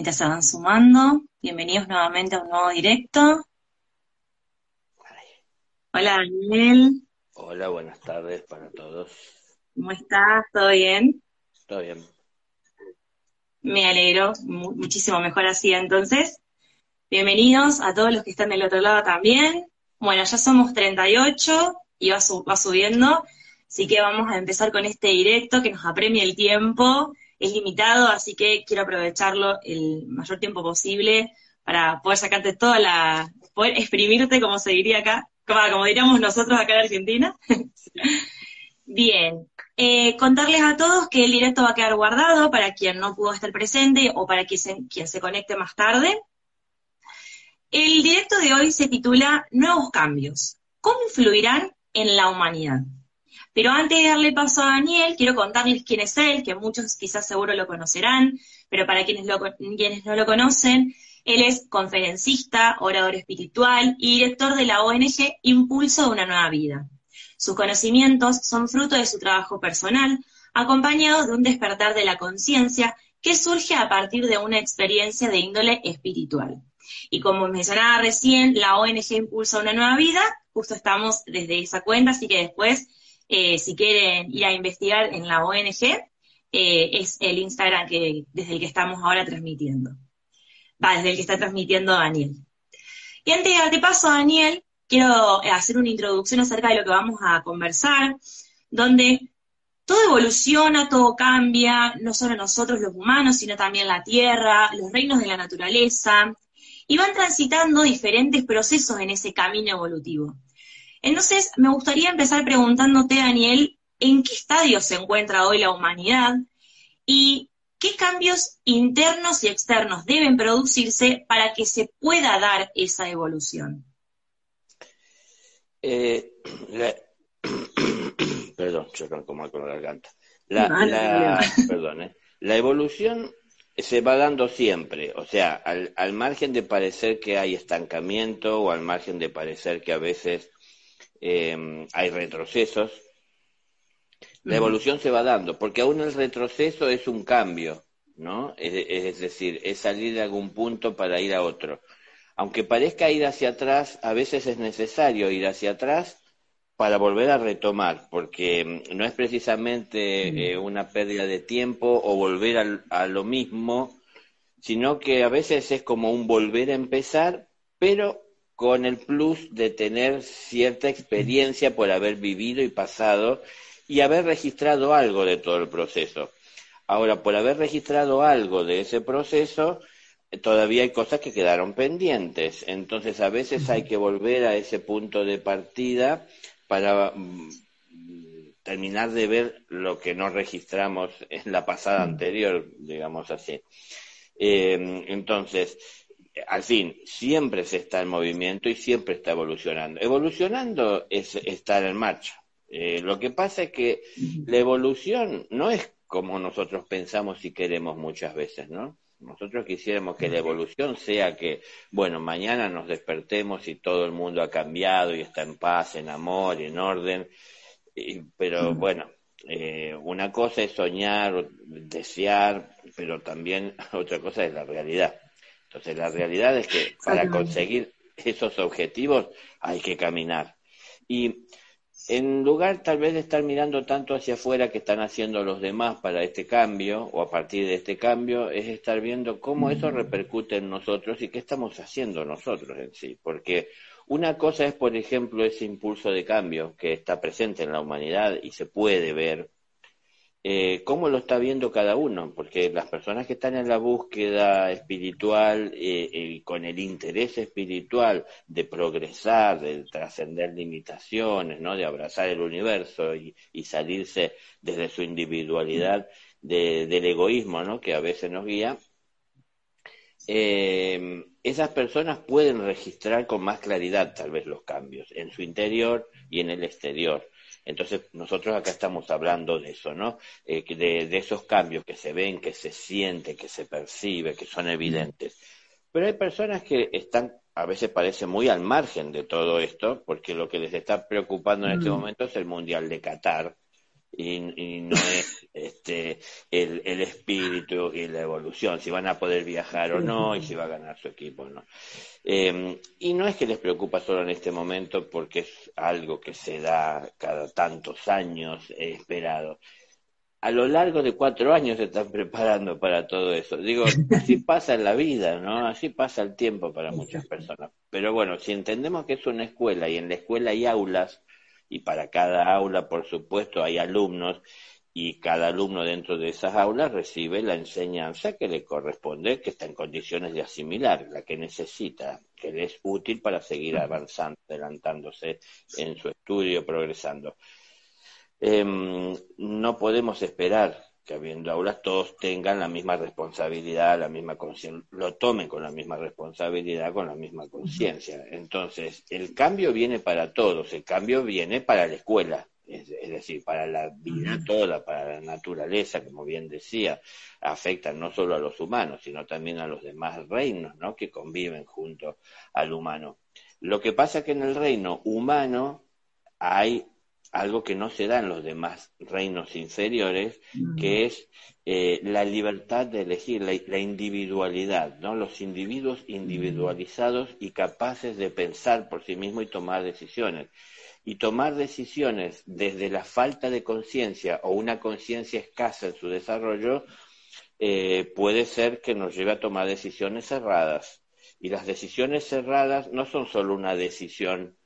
Mientras se van sumando, bienvenidos nuevamente a un nuevo directo. Hola Daniel, Hola, buenas tardes para todos. ¿cómo estás? ¿Todo bien? ¿Todo bien? Me alegro, mu- muchísimo mejor así entonces. Bienvenidos a todos los que están del otro lado también. Bueno, ya somos 38 y va subiendo, así que vamos a empezar con este directo que nos apremia el tiempo. Es limitado, así que quiero aprovecharlo el mayor tiempo posible para poder sacarte toda la, poder exprimirte, como se diría acá, como, diríamos nosotros acá en Argentina. Bien, eh, contarles a todos que el directo va a quedar guardado para quien no pudo estar presente o para quien se conecte más tarde. El directo de hoy se titula Nuevos cambios. ¿Cómo influirán en la humanidad? Pero antes de darle paso a Daniel, quiero contarles quién es él, que muchos quizás seguro lo conocerán, pero para quienes, no lo conocen, él es conferencista, orador espiritual y director de la ONG Impulso de una Nueva Vida. Sus conocimientos son fruto de su trabajo personal, acompañados de un despertar de la conciencia que surge a partir de una experiencia de índole espiritual. Y como mencionaba recién, la ONG Impulsa una nueva vida, justo estamos desde esa cuenta, así que después, eh, si quieren ir a investigar en la ONG, eh, es el Instagram que, desde el que estamos ahora transmitiendo. Va, desde el que está transmitiendo Daniel. Y antes de darte paso Daniel, quiero eh, hacer una introducción acerca de lo que vamos a conversar, donde todo evoluciona, todo cambia, no solo nosotros los humanos, sino también la Tierra, los reinos de la naturaleza, y van transitando diferentes procesos en ese camino evolutivo. Entonces, me gustaría empezar preguntándote, Daniel, ¿en qué estadio se encuentra hoy la humanidad y qué cambios internos y externos deben producirse para que se pueda dar esa evolución? Eh, la- Perdón, chocan como con la garganta. La, la- perdón, eh. La evolución se va dando siempre, o sea, al, al margen de parecer que hay estancamiento o al margen de parecer que a veces eh, hay retrocesos, la evolución se va dando, porque aún el retroceso es un cambio, ¿no? Es, es decir, es salir de algún punto para ir a otro. Aunque parezca ir hacia atrás, a veces es necesario ir hacia atrás para volver a retomar, porque mm, no es precisamente eh, una pérdida de tiempo o volver al- a lo mismo, sino que a veces es como un volver a empezar, pero con el plus de tener cierta experiencia por haber vivido y pasado y haber registrado algo de todo el proceso. Ahora, por haber registrado algo de ese proceso, eh, todavía hay cosas que quedaron pendientes. Entonces, a veces hay que volver a ese punto de partida para mm, terminar de ver lo que no registramos en la pasada anterior, digamos así. Eh, entonces, al fin, siempre se está en movimiento y siempre está evolucionando. Evolucionando es estar en marcha. Eh, lo que pasa es que la evolución no es como nosotros pensamos y queremos muchas veces, ¿no? Nosotros quisiéramos que la evolución sea que, bueno, mañana nos despertemos y todo el mundo ha cambiado y está en paz, en amor, en orden, y- pero bueno, eh, una cosa es soñar, desear, pero también otra cosa es la realidad. Entonces, la realidad es que para conseguir esos objetivos hay que caminar. Y en lugar tal vez de estar mirando tanto hacia afuera que están haciendo los demás para este cambio o a partir de este cambio, es estar viendo cómo eso repercute en nosotros y qué estamos haciendo nosotros en sí. Porque una cosa es, por ejemplo, ese impulso de cambio que está presente en la humanidad y se puede ver. Eh, cómo lo está viendo cada uno, porque las personas que están en la búsqueda espiritual eh, y con el interés espiritual de progresar, de trascender limitaciones, ¿no? de abrazar el universo y, salirse desde su individualidad del egoísmo ¿no? que a veces nos guía, eh, esas personas pueden registrar con más claridad tal vez los cambios en su interior y en el exterior. Entonces, nosotros acá estamos hablando de eso, ¿no? Eh, de, esos cambios que se ven, que se sienten, que se percibe, que son evidentes. Pero hay personas que están, a veces parece muy al margen de todo esto, porque lo que les está preocupando en este momento es el Mundial de Qatar, y, no es este, el, el, espíritu y la evolución, si van a poder viajar o no y si va a ganar su equipo o no. Em, y no es que les preocupa solo en este momento porque es algo que se da cada tantos años esperado. A lo largo de cuatro años se están preparando para todo eso. Digo, así pasa en la vida, ¿no? Así pasa el tiempo para muchas personas. Pero bueno, si entendemos que es una escuela y en la escuela hay aulas, y para cada aula, por supuesto, hay alumnos y cada alumno dentro de esas aulas recibe la enseñanza que le corresponde, que está en condiciones de asimilar, la que necesita, que le es útil para seguir avanzando, adelantándose en su estudio, progresando. Em, no podemos esperar que habiendo aulas todos tengan la misma responsabilidad, la misma conciencia, lo tomen con la misma responsabilidad, con la misma conciencia. Entonces, el cambio viene para todos, el cambio viene para la escuela, es, decir, para la vida toda, para la naturaleza, como bien decía, afecta no solo a los humanos, sino también a los demás reinos, ¿no? Que conviven junto al humano. Lo que pasa es que en el reino humano hay algo que no se da en los demás reinos inferiores, que es eh, la libertad de elegir, la, individualidad, ¿no? Los individuos individualizados y capaces de pensar por sí mismos y tomar decisiones. Y tomar decisiones desde la falta de conciencia o una conciencia escasa en su desarrollo eh, puede ser que nos lleve a tomar decisiones cerradas. Y las decisiones cerradas no son solo una decisión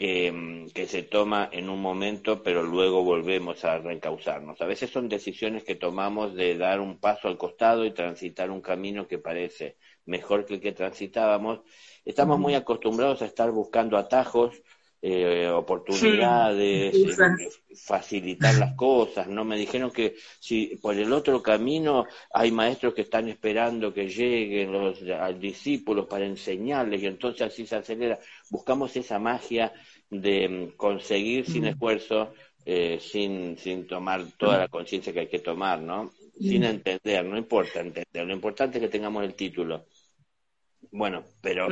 Mm, que, se toma en un momento, pero luego volvemos a reencauzarnos. A veces son decisiones que tomamos de dar un paso al costado y transitar un camino que parece mejor que el que transitábamos. Estamos muy acostumbrados a estar buscando atajos, eh, oportunidades, eh, facilitar las cosas, ¿no? Me dijeron que si por el otro camino hay maestros que están esperando que lleguen los discípulos para enseñarles y entonces así se acelera. Buscamos esa magia de mm, conseguir sin esfuerzo, eh, sin, sin tomar toda la conciencia que hay que tomar, ¿no? Sin entender, no importa entender, lo importante es que tengamos el título. Bueno, pero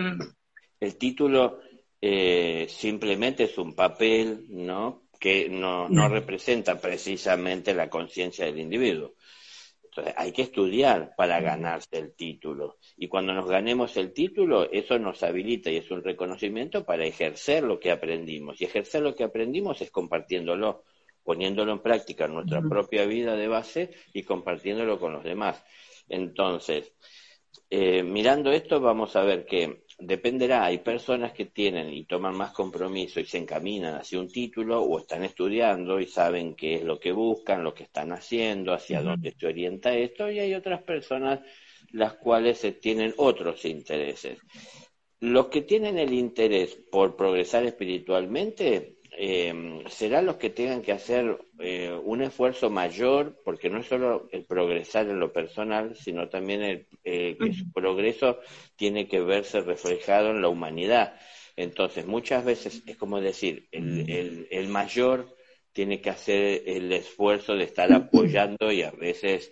el título eh, simplemente es un papel, ¿no? Que no, no representa precisamente la conciencia del individuo. Entonces, hay que estudiar para ganarse el título. Y cuando nos ganemos el título, eso nos habilita y es un reconocimiento para ejercer lo que aprendimos. Y ejercer lo que aprendimos es compartiéndolo, poniéndolo en práctica en nuestra propia vida de base y compartiéndolo con los demás. Entonces, eh, mirando esto, vamos a ver que dependerá, hay personas que tienen y toman más compromiso y se encaminan hacia un título o están estudiando y saben qué es lo que buscan, lo que están haciendo, hacia dónde se orienta esto, y hay otras personas las cuales tienen otros intereses. Los que tienen el interés por progresar espiritualmente eh, serán los que tengan que hacer eh, un esfuerzo mayor, porque no es solo el progresar en lo personal, sino también el, eh, que su progreso tiene que verse reflejado en la humanidad. Entonces, muchas veces es como decir, el, el, mayor tiene que hacer el esfuerzo de estar apoyando y a veces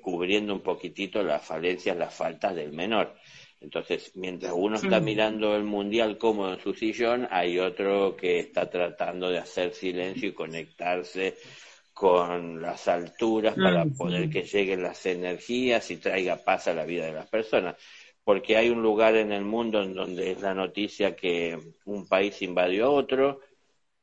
cubriendo un poquitito las falencias, las faltas del menor. Entonces, mientras uno está mm. mirando el mundial cómodo en su sillón, hay otro que está tratando de hacer silencio y conectarse con las alturas para poder que lleguen las energías y traiga paz a la vida de las personas. Porque hay un lugar en el mundo en donde es la noticia que un país invadió a otro,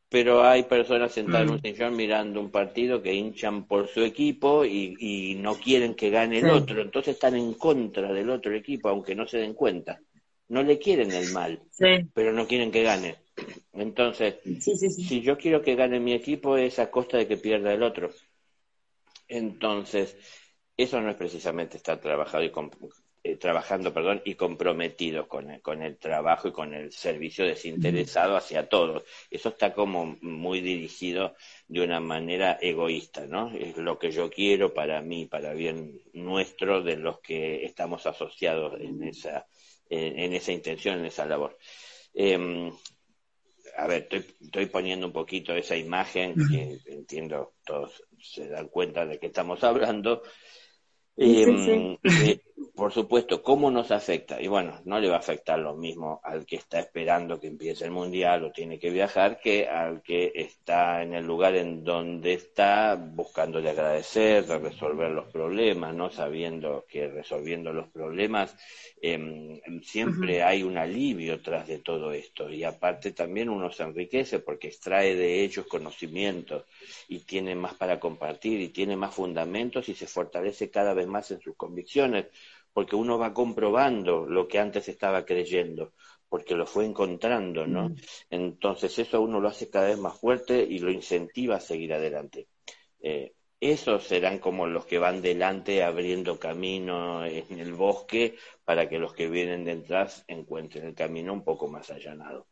pero hay personas sentadas en un mm. sillón mirando un partido que hinchan por su equipo y, no quieren que gane el otro, entonces están en contra del otro equipo, aunque no se den cuenta. No le quieren el mal, pero no quieren que gane. Entonces, si yo quiero que gane mi equipo es a costa de que pierda el otro. Entonces, eso no es precisamente estar trabajado y eh, trabajando perdón, y comprometido con el, con el trabajo y con el servicio desinteresado hacia todos. Eso está como muy dirigido de una manera egoísta, ¿no? Es lo que yo quiero para mí, para bien nuestro, de los que estamos asociados en esa, en, esa intención, en esa labor. Em, a ver, estoy, estoy, poniendo un poquito esa imagen, que entiendo todos se dan cuenta de que estamos hablando, Em, eh, por supuesto, ¿cómo nos afecta? Y bueno, no le va a afectar lo mismo al que está esperando que empiece el mundial o tiene que viajar que al que está en el lugar en donde está buscando de agradecer, de resolver los problemas, no sabiendo que resolviendo los problemas em, siempre hay un alivio tras de todo esto. Y aparte también uno se enriquece porque extrae de ellos conocimientos y tiene más para compartir y tiene más fundamentos y se fortalece cada vez más en sus convicciones, porque uno va comprobando lo que antes estaba creyendo, porque lo fue encontrando, ¿no? Entonces eso uno lo hace cada vez más fuerte y lo incentiva a seguir adelante. Eh, esos serán como los que van delante abriendo camino en el bosque para que los que vienen detrás encuentren el camino un poco más allanado.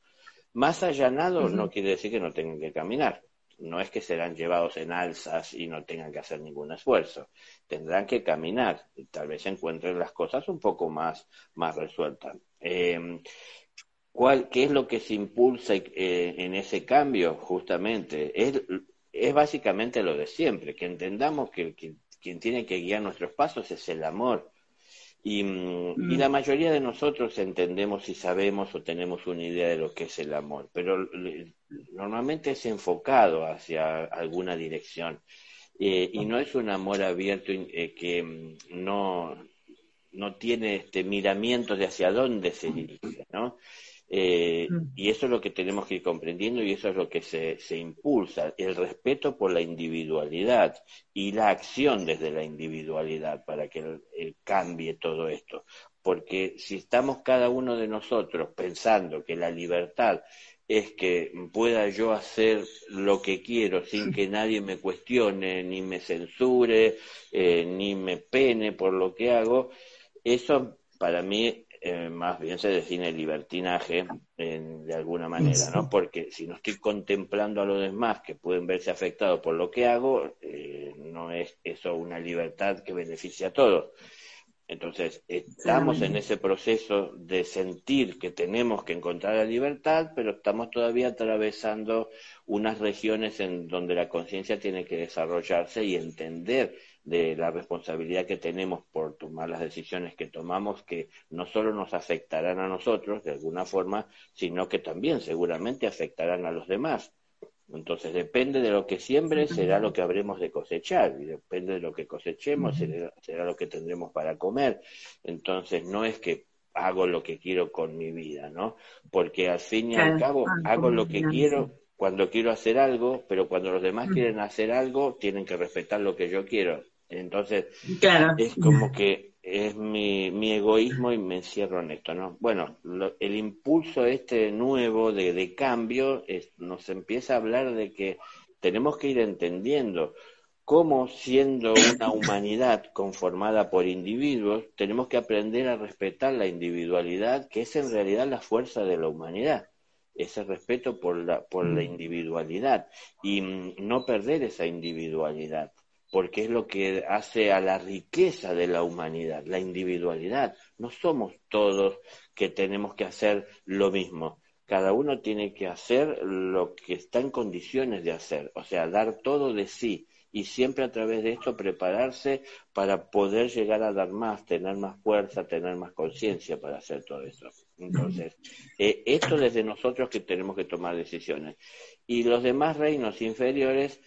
Más allanado no quiere decir que no tengan que caminar no es que serán llevados en alzas y no tengan que hacer ningún esfuerzo. Tendrán que caminar y tal vez encuentren las cosas un poco más, más resueltas. Em, ¿cuál, ¿Qué es lo que se impulsa eh, en ese cambio? Justamente, es, es básicamente lo de siempre, que entendamos que, que quien tiene que guiar nuestros pasos es el amor y, mm. la mayoría de nosotros entendemos y sabemos o tenemos una idea de lo que es el amor, pero normalmente es enfocado hacia alguna dirección. Eh, y no es un amor abierto eh, que mm, no, no tiene este miramiento de hacia dónde se dirige, ¿no? Eh, mm. y eso es lo que tenemos que ir comprendiendo y eso es lo que se, se, impulsa, el respeto por la individualidad y la acción desde la individualidad para que cambie todo esto. Porque si estamos cada uno de nosotros pensando que la libertad es que pueda yo hacer lo que quiero sin que nadie me cuestione, ni me censure, eh, ni me pene por lo que hago, eso para mí eh, más bien se define libertinaje de alguna manera, ¿no? Porque si no estoy contemplando a los demás que pueden verse afectados por lo que hago, eh, no es eso una libertad que beneficia a todos. Entonces, estamos en ese proceso de sentir que tenemos que encontrar la libertad, pero estamos todavía atravesando unas regiones en donde la conciencia tiene que desarrollarse y entender de la responsabilidad que tenemos por tomar las decisiones que tomamos, que no solo nos afectarán a nosotros de alguna forma, sino que también seguramente afectarán a los demás. Entonces depende de lo que siembre, será lo que habremos de cosechar, y depende de lo que cosechemos, será, lo que tendremos para comer. Entonces no es que hago lo que quiero con mi vida, ¿no? Porque al fin y al cabo hago lo que quiero cuando quiero hacer algo, pero cuando los demás quieren hacer algo, tienen que respetar lo que yo quiero. Entonces, es como que es mi, mi, egoísmo y me encierro en esto, ¿no? Bueno, el impulso este nuevo de, de cambio nos empieza a hablar de que tenemos que ir entendiendo cómo siendo una humanidad conformada por individuos, tenemos que aprender a respetar la individualidad, que es en realidad la fuerza de la humanidad, ese respeto por la, por la individualidad y mm, no perder esa individualidad porque es lo que hace a la riqueza de la humanidad, la individualidad. No somos todos que tenemos que hacer lo mismo. Cada uno tiene que hacer lo que está en condiciones de hacer, o sea, dar todo de sí y siempre a través de esto prepararse para poder llegar a dar más, tener más fuerza, tener más conciencia para hacer todo eso. Entonces, eh, esto desde nosotros que tenemos que tomar decisiones. Y los demás reinos inferiores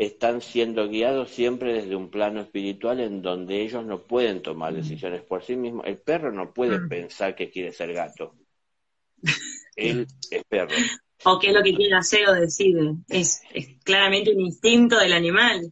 están siendo guiados siempre desde un plano espiritual en donde ellos no pueden tomar mm. decisiones por sí mismos. El perro no puede mm. pensar que quiere ser gato. Él es perro. O qué es lo que quiere hacer o decide. Es, claramente un instinto del animal.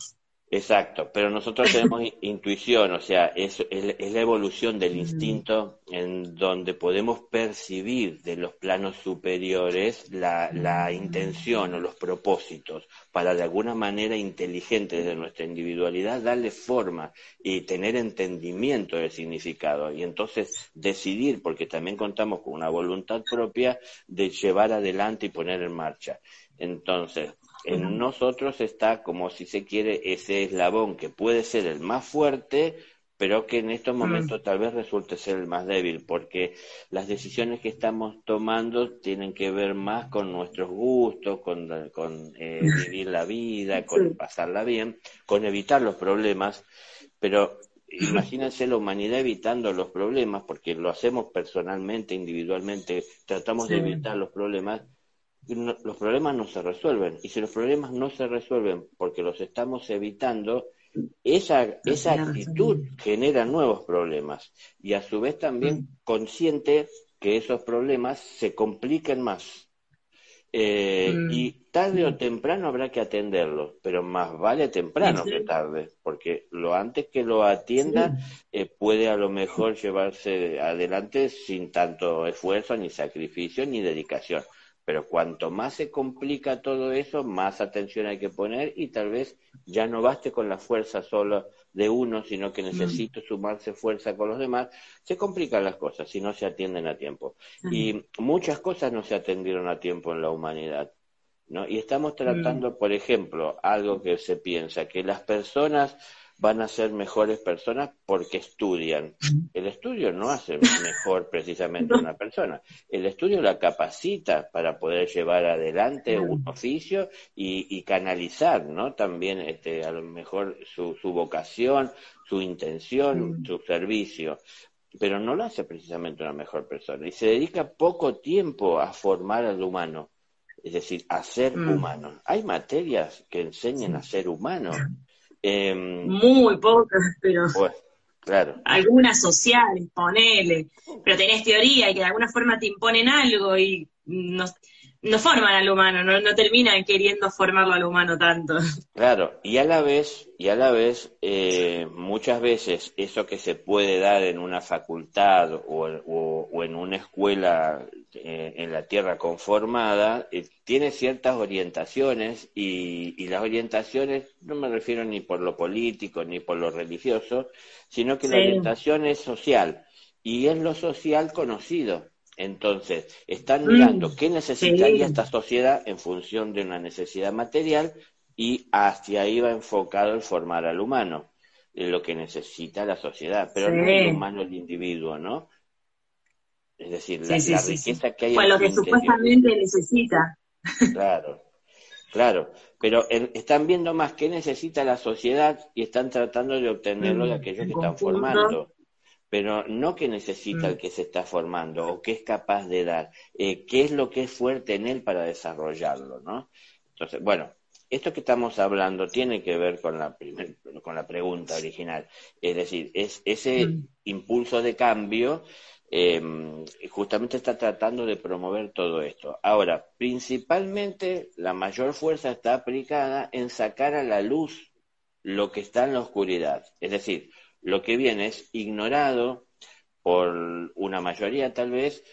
Exacto, pero nosotros tenemos intuición, o sea, es, es, la evolución del instinto en donde podemos percibir de los planos superiores la, la intención o los propósitos para de alguna manera inteligente de nuestra individualidad darle forma y tener entendimiento del significado. Y entonces decidir, porque también contamos con una voluntad propia de llevar adelante y poner en marcha. Entonces, en nosotros está, como si se quiere, ese eslabón que puede ser el más fuerte, pero que en estos momentos tal vez resulte ser el más débil, porque las decisiones que estamos tomando tienen que ver más con nuestros gustos, con, eh, vivir la vida, con pasarla bien, con evitar los problemas, pero imagínense la humanidad evitando los problemas, porque lo hacemos personalmente, individualmente, tratamos de evitar los problemas, los problemas no se resuelven. Y si los problemas no se resuelven porque los estamos evitando, esa, esa actitud genera nuevos problemas. Y a su vez también mm. consciente que esos problemas se compliquen más. Eh, mm. Y tarde o temprano habrá que atenderlos, pero más vale temprano que tarde, porque lo antes que lo atienda eh, puede a lo mejor llevarse adelante sin tanto esfuerzo, ni sacrificio, ni dedicación. Pero cuanto más se complica todo eso, más atención hay que poner y tal vez ya no baste con la fuerza solo de uno, sino que necesito sumarse fuerza con los demás, se complican las cosas si no se atienden a tiempo. Y muchas cosas no se atendieron a tiempo en la humanidad. ¿no? Y estamos tratando, por ejemplo, algo que se piensa, que las personas van a ser mejores personas porque estudian. El estudio no hace mejor precisamente una persona. El estudio la capacita para poder llevar adelante un oficio y, canalizar, ¿no? También, este, a lo mejor su, su vocación, su intención, su servicio. Pero no lo hace precisamente una mejor persona. Y se dedica poco tiempo a formar al humano. Es decir, a ser mm. humano. Hay materias que enseñan a ser humano Em, Muy pocas, pero. claro. Algunas sociales, ponele. Pero tenés teoría y que de alguna forma te imponen algo y no, no forman al humano, no, no, terminan queriendo formarlo al humano tanto. Claro, y a la vez, y a la vez, eh, muchas veces eso que se puede dar en una facultad o, o, en una escuela eh, en la tierra conformada, eh, tiene ciertas orientaciones y, y, las orientaciones, no me refiero ni por lo político ni por lo religioso, sino que la orientación es social y es lo social conocido. Entonces, están mirando mm, qué necesitaría esta sociedad en función de una necesidad material y hacia ahí va enfocado el formar al humano, lo que necesita la sociedad, pero no el humano, el individuo, ¿no? Es decir, la, riqueza que hay pues lo que supuestamente necesita. Claro, claro, pero están viendo más qué necesita la sociedad y están tratando de obtenerlo de aquellos que están formando pero no que necesita el mm. que se está formando o que es capaz de dar, eh, qué es lo que es fuerte en él para desarrollarlo, ¿no? Entonces, bueno, esto que estamos hablando tiene que ver con la, con la pregunta original, es decir, es ese mm. impulso de cambio em, justamente está tratando de promover todo esto. Ahora, principalmente la mayor fuerza está aplicada en sacar a la luz lo que está en la oscuridad, es decir, lo que viene es ignorado por una mayoría tal vez,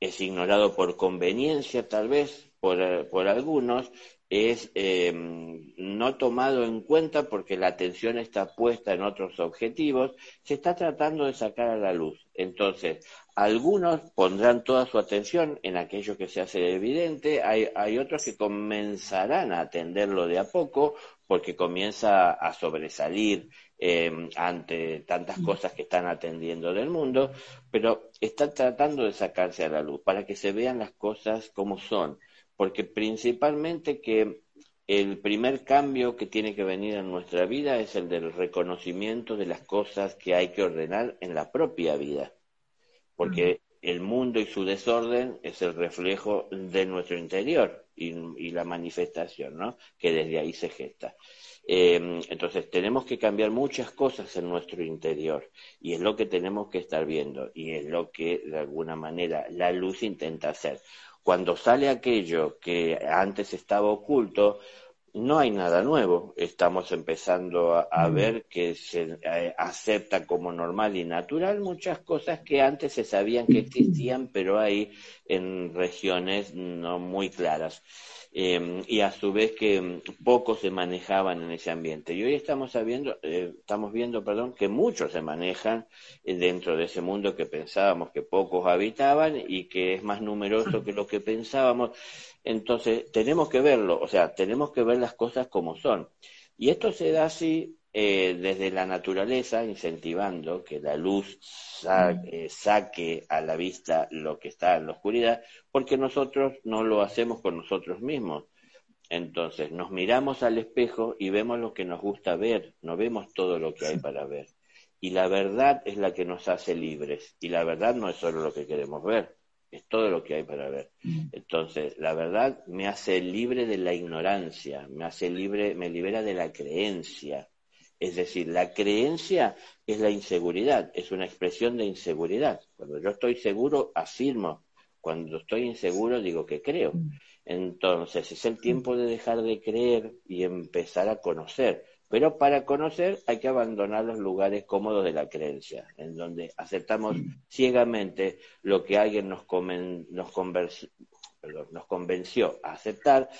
es ignorado por conveniencia tal vez por, eh, por algunos, es eh, no tomado en cuenta porque la atención está puesta en otros objetivos, se está tratando de sacar a la luz. Entonces, algunos pondrán toda su atención en aquello que se hace evidente, hay, hay otros que comenzarán a atenderlo de a poco porque comienza a sobresalir Em, ante tantas mm. cosas que están atendiendo del mundo, pero está tratando de sacarse a la luz para que se vean las cosas como son, porque principalmente que el primer cambio que tiene que venir en nuestra vida es el del reconocimiento de las cosas que hay que ordenar en la propia vida, porque mm. El mundo y su desorden es el reflejo de nuestro interior y, la manifestación, ¿no? Que desde ahí se gesta. Em, entonces, tenemos que cambiar muchas cosas en nuestro interior y es lo que tenemos que estar viendo y es lo que, de alguna manera, la luz intenta hacer. Cuando sale aquello que antes estaba oculto, no hay nada nuevo. Estamos empezando a, mm. ver que se eh, acepta como normal y natural muchas cosas que antes se sabían que existían, pero hay en regiones no muy claras. Em, y a su vez que em, pocos se manejaban en ese ambiente. Y hoy estamos sabiendo, eh, estamos viendo, perdón, que muchos se manejan eh, dentro de ese mundo que pensábamos que pocos habitaban y que es más numeroso que lo que pensábamos. Entonces, tenemos que verlo, o sea, tenemos que ver las cosas como son. Y esto se da así eh, desde la naturaleza, incentivando que la luz eh, saque a la vista lo que está en la oscuridad, porque nosotros no lo hacemos con nosotros mismos. Entonces, nos miramos al espejo y vemos lo que nos gusta ver, no vemos todo lo que hay para ver. Y la verdad es la que nos hace libres. Y la verdad no es solo lo que queremos ver, es todo lo que hay para ver. Mm. Entonces, la verdad me hace libre de la ignorancia, me hace libre, me libera de la creencia. Es decir, la creencia es la inseguridad, es una expresión de inseguridad. Cuando yo estoy seguro, afirmo. Cuando estoy inseguro, digo que creo. Mm. Entonces, es el tiempo de dejar de creer y empezar a conocer. Pero para conocer hay que abandonar los lugares cómodos de la creencia, en donde aceptamos ciegamente lo que alguien nos, nos, nos convenció a aceptar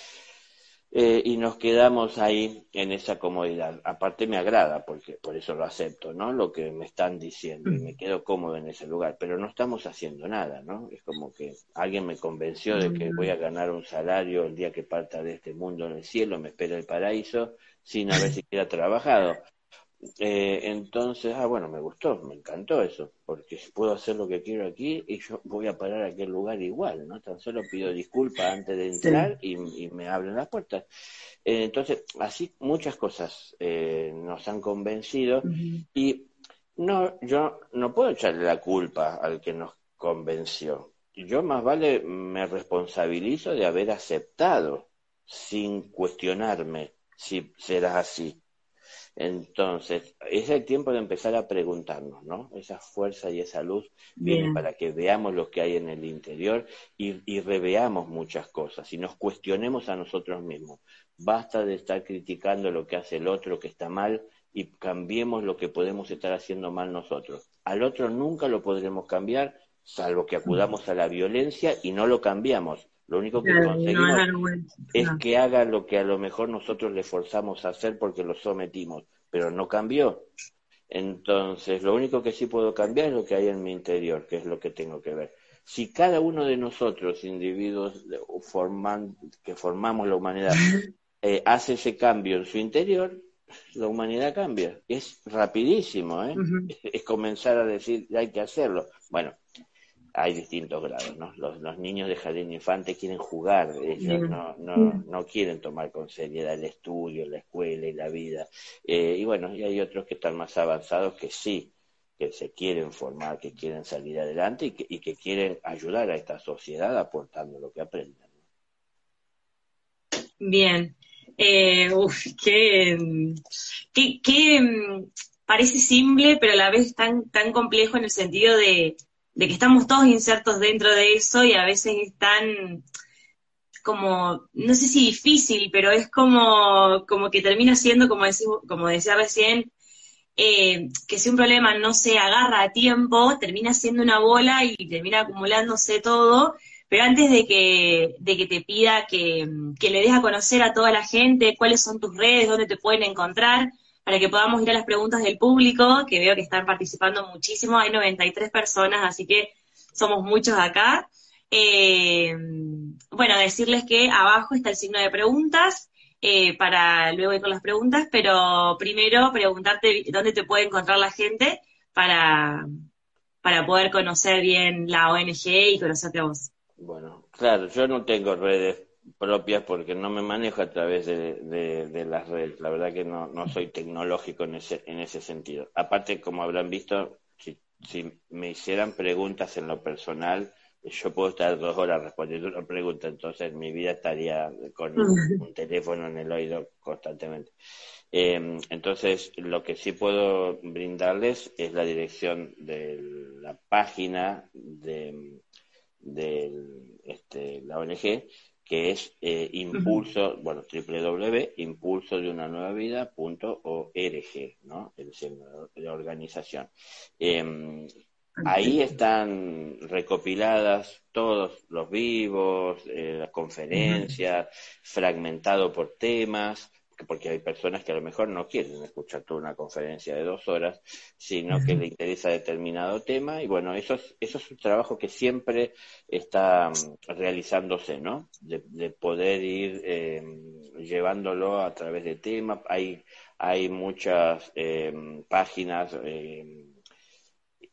eh, y nos quedamos ahí en esa comodidad. Aparte me agrada, porque por eso lo acepto, ¿no? Lo que me están diciendo y me quedo cómodo en ese lugar, pero no estamos haciendo nada, ¿no? Es como que alguien me convenció de que voy a ganar un salario el día que parta de este mundo en el cielo, me espera el paraíso sin haber siquiera trabajado. Eh, entonces, ah, bueno, me gustó, me encantó eso, porque puedo hacer lo que quiero aquí y yo voy a parar a aquel lugar igual, ¿no? Tan solo pido disculpas antes de entrar y, me abren las puertas. Eh, entonces, así muchas cosas eh, nos han convencido y no, yo no puedo echarle la culpa al que nos convenció. Yo más vale me responsabilizo de haber aceptado sin cuestionarme si será así. Entonces, es el tiempo de empezar a preguntarnos, ¿no? Esa fuerza y esa luz viene para que veamos lo que hay en el interior y, y reveamos muchas cosas y nos cuestionemos a nosotros mismos. Basta de estar criticando lo que hace el otro que está mal y cambiemos lo que podemos estar haciendo mal nosotros. Al otro nunca lo podremos cambiar, salvo que acudamos a la violencia y no lo cambiamos. Lo único que conseguimos es que haga lo que a lo mejor nosotros le forzamos a hacer porque lo sometimos, pero no cambió. Entonces, lo único que sí puedo cambiar es lo que hay en mi interior, que es lo que tengo que ver. Si cada uno de nosotros, individuos forman, que formamos la humanidad, eh, hace ese cambio en su interior, la humanidad cambia. Es rapidísimo, ¿eh? Es comenzar a decir, hay que hacerlo. Bueno, hay distintos grados, ¿no? Los, los, niños de jardín infante quieren jugar, ellos no, no, no, quieren tomar con seriedad el estudio, la escuela y la vida. Eh, y bueno, y hay otros que están más avanzados que sí, que se quieren formar, que quieren salir adelante y que, y que quieren ayudar a esta sociedad aportando lo que aprenden. Bien. Eh, uf, qué, qué, qué, mm, parece simple, pero a la vez tan, tan complejo en el sentido de de que estamos todos insertos dentro de eso y a veces es tan como, no sé si difícil, pero es como, como que termina siendo, como, como decía recién, eh, que si un problema no se agarra a tiempo, termina siendo una bola y termina acumulándose todo, pero antes de que, de que te pida que, que le des a conocer a toda la gente cuáles son tus redes, dónde te pueden encontrar, para que podamos ir a las preguntas del público, que veo que están participando muchísimo. Hay 93 personas, así que somos muchos acá. Eh, bueno, decirles que abajo está el signo de preguntas eh, para luego ir con las preguntas, pero primero preguntarte dónde te puede encontrar la gente para, para poder conocer bien la ONG y conocerte a vos. Bueno, claro, yo no tengo redes propias porque no me manejo a través de, de, las redes. La verdad que no, no soy tecnológico en ese, en ese sentido. Aparte, como habrán visto, si, si me hicieran preguntas en lo personal, yo puedo estar dos horas respondiendo una pregunta, entonces mi vida estaría con un teléfono en el oído constantemente. Eh, entonces, lo que sí puedo brindarles es la dirección de la página de, de este, la ONG, que es eh, impulso, bueno, www.impulsodeunanovaVida.org, ¿no? El, la organización. Em, ahí están recopiladas todos los vivos, eh, las conferencias, fragmentado por temas, porque hay personas que a lo mejor no quieren escuchar toda una conferencia de dos horas, sino que le interesa determinado tema y bueno, eso es, eso es un trabajo que siempre está mm, realizándose, ¿no? De, poder ir em, llevándolo a través de temas. Hay, hay muchas em, páginas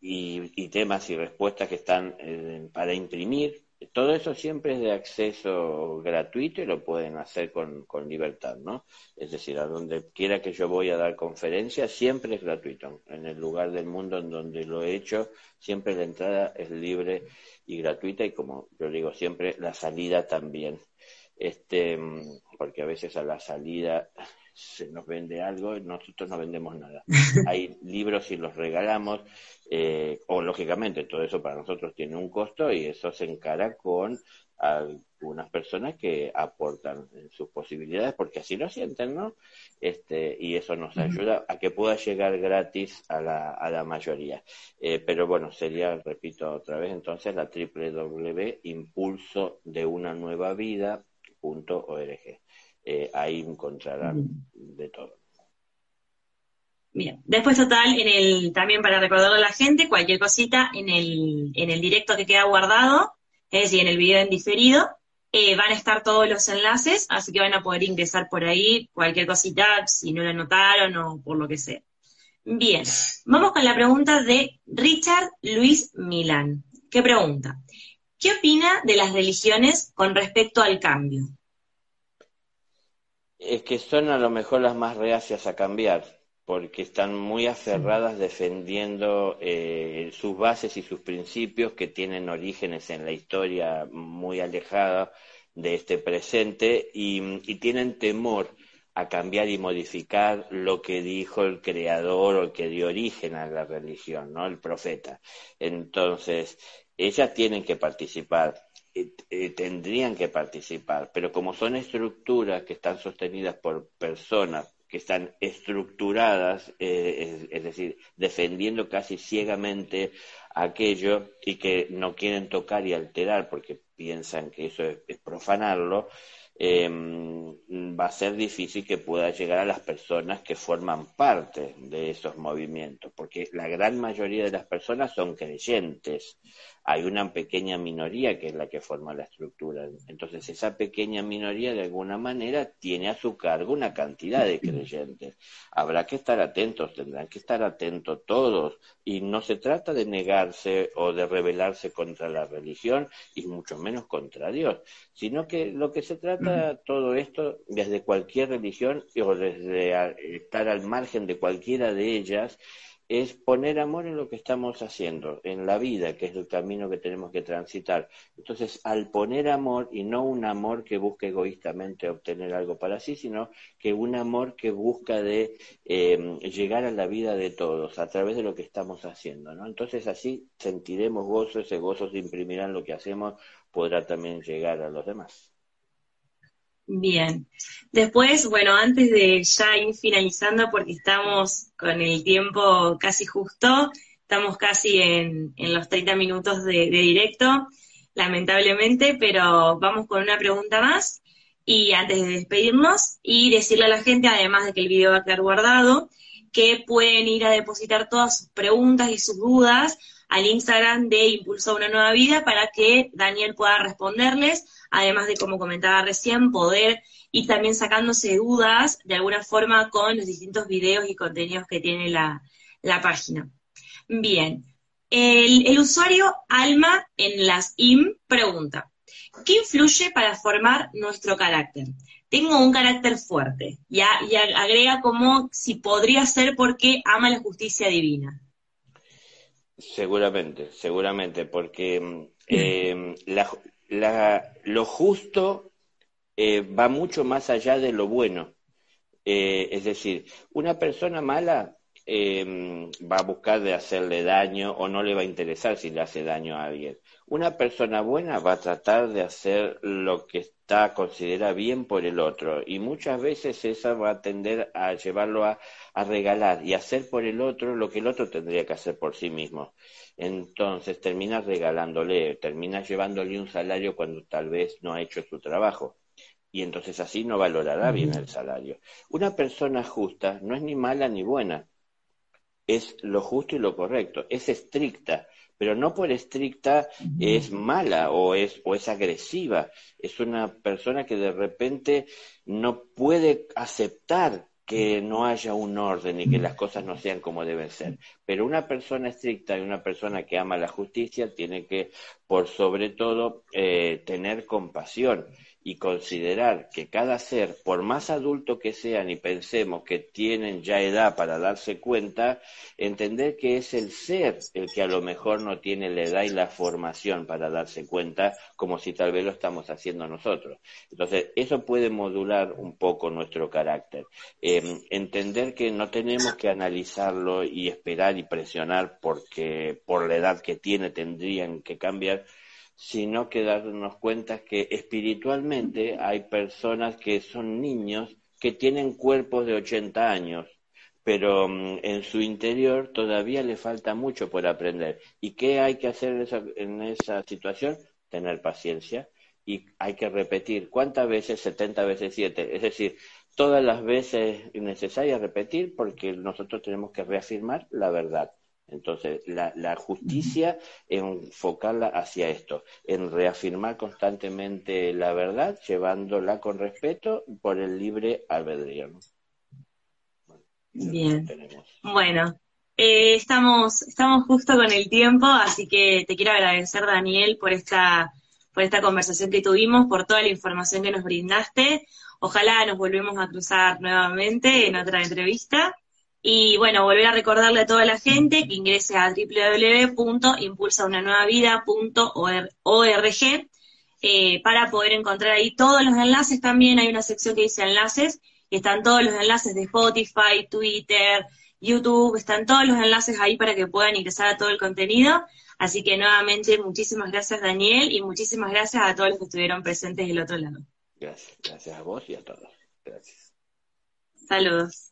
y, y, temas y respuestas que están eh, para imprimir todo eso siempre es de acceso gratuito y lo pueden hacer con, con, libertad, ¿no? Es decir, a donde quiera que yo voy a dar conferencias, siempre es gratuito. En el lugar del mundo en donde lo he hecho, siempre la entrada es libre y gratuita y como yo digo siempre, la salida también. Este, porque a veces a la salida se nos vende algo, nosotros no vendemos nada. Hay libros y los regalamos, eh, o lógicamente todo eso para nosotros tiene un costo y eso se encara con algunas personas que aportan sus posibilidades porque así lo sienten, ¿no? Este, y eso nos ayuda a que pueda llegar gratis a la, a la mayoría. Eh, pero bueno, sería, repito otra vez, entonces la www.impulsodeunanoevavida.org. Eh, ahí encontrarán de todo. Bien, después total, en el, también para recordarle a la gente, cualquier cosita en el, en el directo que queda guardado, es decir, en el video en diferido, eh, van a estar todos los enlaces, así que van a poder ingresar por ahí cualquier cosita, si no lo anotaron o por lo que sea. Bien, vamos con la pregunta de Richard Luis Milán. ¿Qué pregunta? ¿Qué opina de las religiones con respecto al cambio? es que son a lo mejor las más reacias a cambiar, porque están muy aferradas defendiendo eh, sus bases y sus principios que tienen orígenes en la historia muy alejada de este presente y, tienen temor a cambiar y modificar lo que dijo el creador o el que dio origen a la religión, ¿no? El profeta. Entonces, ellas tienen que participar eh, eh, tendrían que participar, pero como son estructuras que están sostenidas por personas que están estructuradas, eh, es, decir, defendiendo casi ciegamente aquello y que no quieren tocar y alterar porque piensan que eso es profanarlo, Em, va a ser difícil que pueda llegar a las personas que forman parte de esos movimientos, porque la gran mayoría de las personas son creyentes. Hay una pequeña minoría que es la que forma la estructura. Entonces, esa pequeña minoría, de alguna manera, tiene a su cargo una cantidad de creyentes. Habrá que estar atentos, tendrán que estar atentos todos. Y no se trata de negarse o de rebelarse contra la religión, y mucho menos contra Dios, sino que lo que se trata todo esto desde cualquier religión o desde estar al margen de cualquiera de ellas es poner amor en lo que estamos haciendo, en la vida, que es el camino que tenemos que transitar. Entonces, al poner amor, y no un amor que busque egoístamente obtener algo para sí, sino que un amor que busca de em, llegar a la vida de todos a través de lo que estamos haciendo. ¿no? Entonces, así sentiremos gozo, ese gozo se imprimirá en lo que hacemos, podrá también llegar a los demás. Bien. Después, bueno, antes de ya ir finalizando, porque estamos con el tiempo casi justo, estamos casi en, los 30 minutos de, directo, lamentablemente, pero vamos con una pregunta más. Y antes de despedirnos, y decirle a la gente, además de que el video va a quedar guardado, que pueden ir a depositar todas sus preguntas y sus dudas al Instagram de Impulso a una Nueva Vida para que Daniel pueda responderles además de, como comentaba recién, poder ir también sacándose dudas de alguna forma con los distintos videos y contenidos que tiene la, página. Bien, el, usuario Alma en las IM pregunta, ¿qué influye para formar nuestro carácter? Tengo un carácter fuerte y, agrega como si podría ser porque ama la justicia divina. Seguramente, seguramente, porque mm, eh, la, la, lo justo eh, va mucho más allá de lo bueno. Eh, es decir, una persona mala em, va a buscar de hacerle daño o no le va a interesar si le hace daño a alguien. Una persona buena va a tratar de hacer lo que está considera bien por el otro y muchas veces esa va a tender a llevarlo a, a regalar y hacer por el otro lo que el otro tendría que hacer por sí mismo. Entonces termina regalándole, termina llevándole un salario cuando tal vez no ha hecho su trabajo. Y entonces así no valorará bien el salario. Una persona justa no es ni mala ni buena, es lo justo y lo correcto, es estricta, pero no por estricta es mala o es, o es agresiva, es una persona que de repente no puede aceptar que no haya un orden y que las cosas no sean como deben ser. Pero una persona estricta y una persona que ama la justicia tiene que, por sobre todo, eh, tener compasión y considerar que cada ser, por más adulto que sean y pensemos que tienen ya edad para darse cuenta, entender que es el ser el que a lo mejor no tiene la edad y la formación para darse cuenta, como si tal vez lo estamos haciendo nosotros. Entonces, eso puede modular un poco nuestro carácter. Em, entender que no tenemos que analizarlo y esperar y presionar porque por la edad que tiene tendrían que cambiar, sino que darnos cuenta que espiritualmente hay personas que son niños que tienen cuerpos de 80 años, pero mm, en su interior todavía le falta mucho por aprender. ¿Y qué hay que hacer en esa, en esa situación? Tener paciencia y hay que repetir. ¿Cuántas veces? 70 veces 7. Es decir, todas las veces necesarias repetir porque nosotros tenemos que reafirmar la verdad. Entonces, la, la, justicia, enfocarla hacia esto, en reafirmar constantemente la verdad, llevándola con respeto por el libre albedrío. Bien. Bueno, eh, estamos, estamos justo con el tiempo, así que te quiero agradecer, Daniel, por esta, por esta conversación que tuvimos, por toda la información que nos brindaste. Ojalá nos volvemos a cruzar nuevamente en otra entrevista. Y bueno, volver a recordarle a toda la gente que ingrese a www.impulsaunannuevavida.org eh, para poder encontrar ahí todos los enlaces. También hay una sección que dice enlaces, y están todos los enlaces de Spotify, Twitter, YouTube, están todos los enlaces ahí para que puedan ingresar a todo el contenido. Así que nuevamente muchísimas gracias Daniel y muchísimas gracias a todos los que estuvieron presentes del otro lado. Gracias, gracias a vos y a todos. Gracias. Saludos.